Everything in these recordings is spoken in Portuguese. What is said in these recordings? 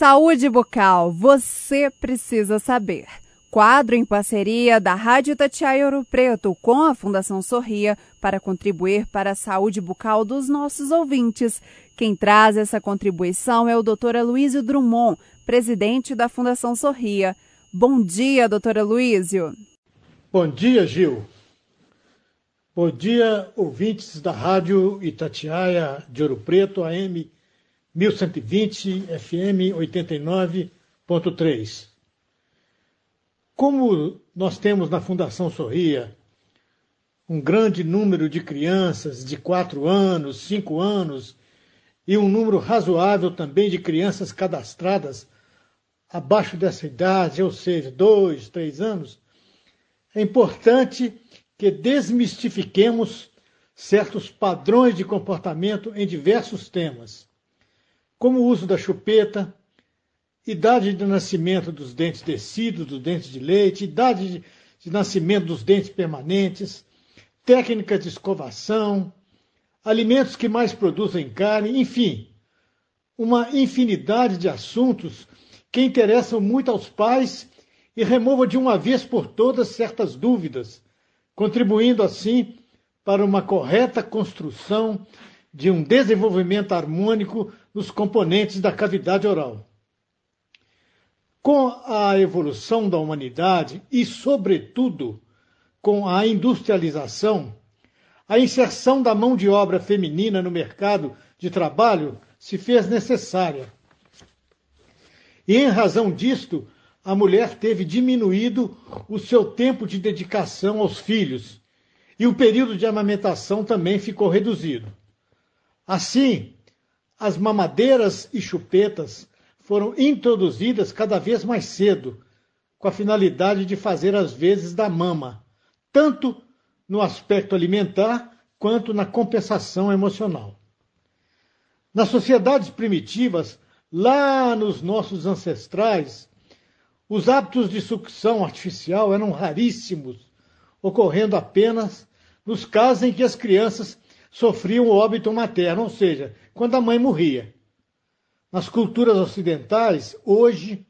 Saúde bucal, você precisa saber. Quadro em parceria da Rádio Tatiaia Ouro Preto com a Fundação Sorria para contribuir para a saúde bucal dos nossos ouvintes. Quem traz essa contribuição é o Dr. Aloysio Drummond, presidente da Fundação Sorria. Bom dia, doutor Aloysio. Bom dia, Gil. Bom dia, ouvintes da Rádio Itatiaia de Ouro Preto, AM 1120, FM 89.3. Como nós temos na Fundação Sorria um grande número de crianças de 4 anos, 5 anos e um número razoável também de crianças cadastradas abaixo dessa idade, ou seja, 2, 3 anos, é importante que desmistifiquemos certos padrões de comportamento em diversos temas como o uso da chupeta, idade de nascimento dos dentes descidos, dos dentes de leite, idade de, de nascimento dos dentes permanentes, técnicas de escovação, alimentos que mais produzem carne, enfim, uma infinidade de assuntos que interessam muito aos pais e remova de uma vez por todas certas dúvidas, contribuindo assim para uma correta construção de um desenvolvimento harmônico nos componentes da cavidade oral. Com a evolução da humanidade e, sobretudo, com a industrialização, a inserção da mão de obra feminina no mercado de trabalho se fez necessária. E, em razão disto, a mulher teve diminuído o seu tempo de dedicação aos filhos e o período de amamentação também ficou reduzido. Assim, as mamadeiras e chupetas foram introduzidas cada vez mais cedo, com a finalidade de fazer as vezes da mama, tanto no aspecto alimentar quanto na compensação emocional. Nas sociedades primitivas, lá nos nossos ancestrais, os hábitos de sucção artificial eram raríssimos, ocorrendo apenas nos casos em que as crianças sofriam o óbito materno, ou seja, quando a mãe morria. Nas culturas ocidentais, hoje,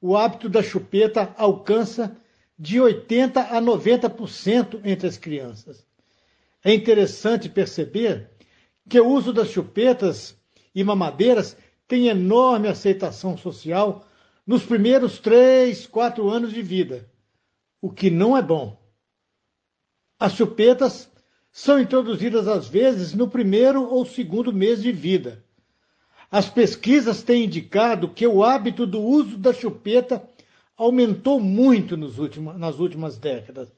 o hábito da chupeta alcança de 80% a 90% entre as crianças. É interessante perceber que o uso das chupetas e mamadeiras tem enorme aceitação social nos primeiros três, quatro anos de vida, o que não é bom. As chupetas são introduzidas às vezes no primeiro ou segundo mês de vida. As pesquisas têm indicado que o hábito do uso da chupeta aumentou muito últimos, nas últimas décadas.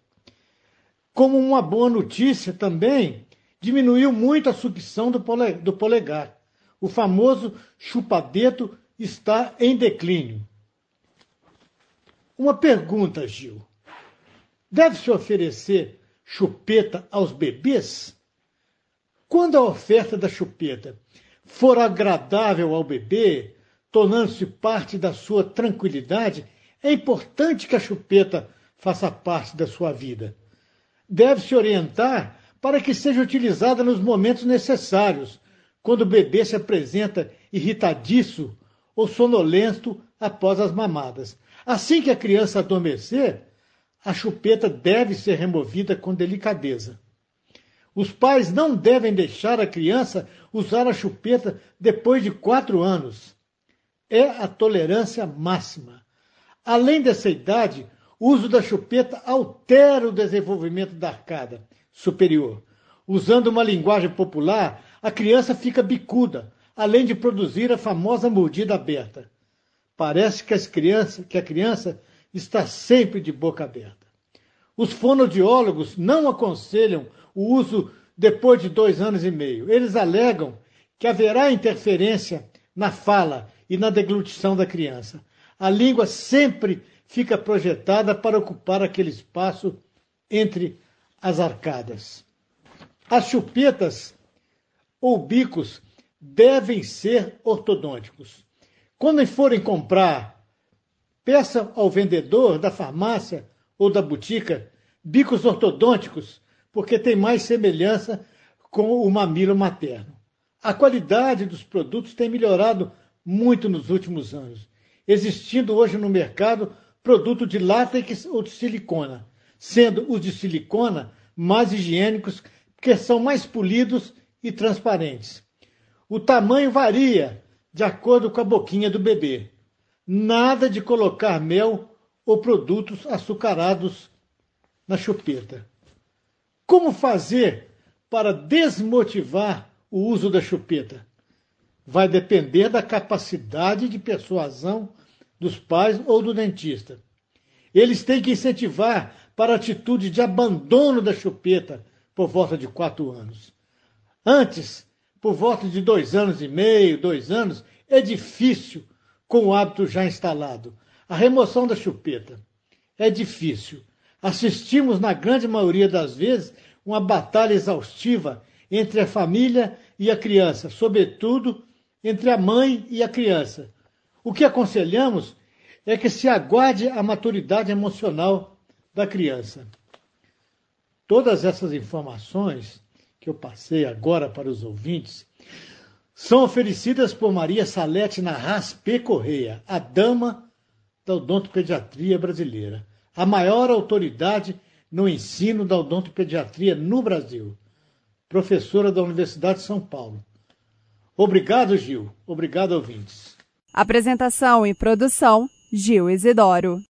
Como uma boa notícia também, diminuiu muito a sucção do polegar. O famoso chupadeto está em declínio. Uma pergunta, Gil. Deve-se oferecer chupeta aos bebês? Quando a oferta da chupeta for agradável ao bebê, tornando-se parte da sua tranquilidade, é importante que a chupeta faça parte da sua vida. Deve-se orientar para que seja utilizada nos momentos necessários, quando o bebê se apresenta irritadiço ou sonolento após as mamadas. Assim que a criança adormecer, a chupeta deve ser removida com delicadeza. Os pais não devem deixar a criança usar a chupeta depois de quatro anos. É a tolerância máxima. Além dessa idade, o uso da chupeta altera o desenvolvimento da arcada superior. Usando uma linguagem popular, a criança fica bicuda, além de produzir a famosa mordida aberta. Parece que, que a criança está sempre de boca aberta. Os fonoaudiólogos não aconselham o uso depois de dois anos e meio. Eles alegam que haverá interferência na fala e na deglutição da criança. A língua sempre fica projetada para ocupar aquele espaço entre as arcadas. As chupetas ou bicos devem ser ortodônticos. Quando forem comprar Peça ao vendedor da farmácia ou da botica bicos ortodônticos, porque tem mais semelhança com o mamilo materno. A qualidade dos produtos tem melhorado muito nos últimos anos existindo hoje no mercado produto de látex ou de silicona, sendo os de silicona mais higiênicos porque são mais polidos e transparentes. O tamanho varia de acordo com a boquinha do bebê. Nada de colocar mel ou produtos açucarados na chupeta. Como fazer para desmotivar o uso da chupeta? Vai depender da capacidade de persuasão dos pais ou do dentista. Eles têm que incentivar para a atitude de abandono da chupeta por volta de quatro anos. Antes, por volta de dois anos e meio, dois anos, é difícil com o hábito já instalado. A remoção da chupeta é difícil. Assistimos, na grande maioria das vezes, uma batalha exaustiva entre a família e a criança, sobretudo entre a mãe e a criança. O que aconselhamos é que se aguarde a maturidade emocional da criança. Todas essas informações que eu passei agora para os ouvintes são oferecidas por Maria Salete Narras P. Correia, a dama da odontopediatria brasileira, a maior autoridade no ensino da odontopediatria no Brasil, professora da Universidade de São Paulo. Obrigado, Gil. Obrigado, ouvintes. Apresentação e produção: Gil Isidoro.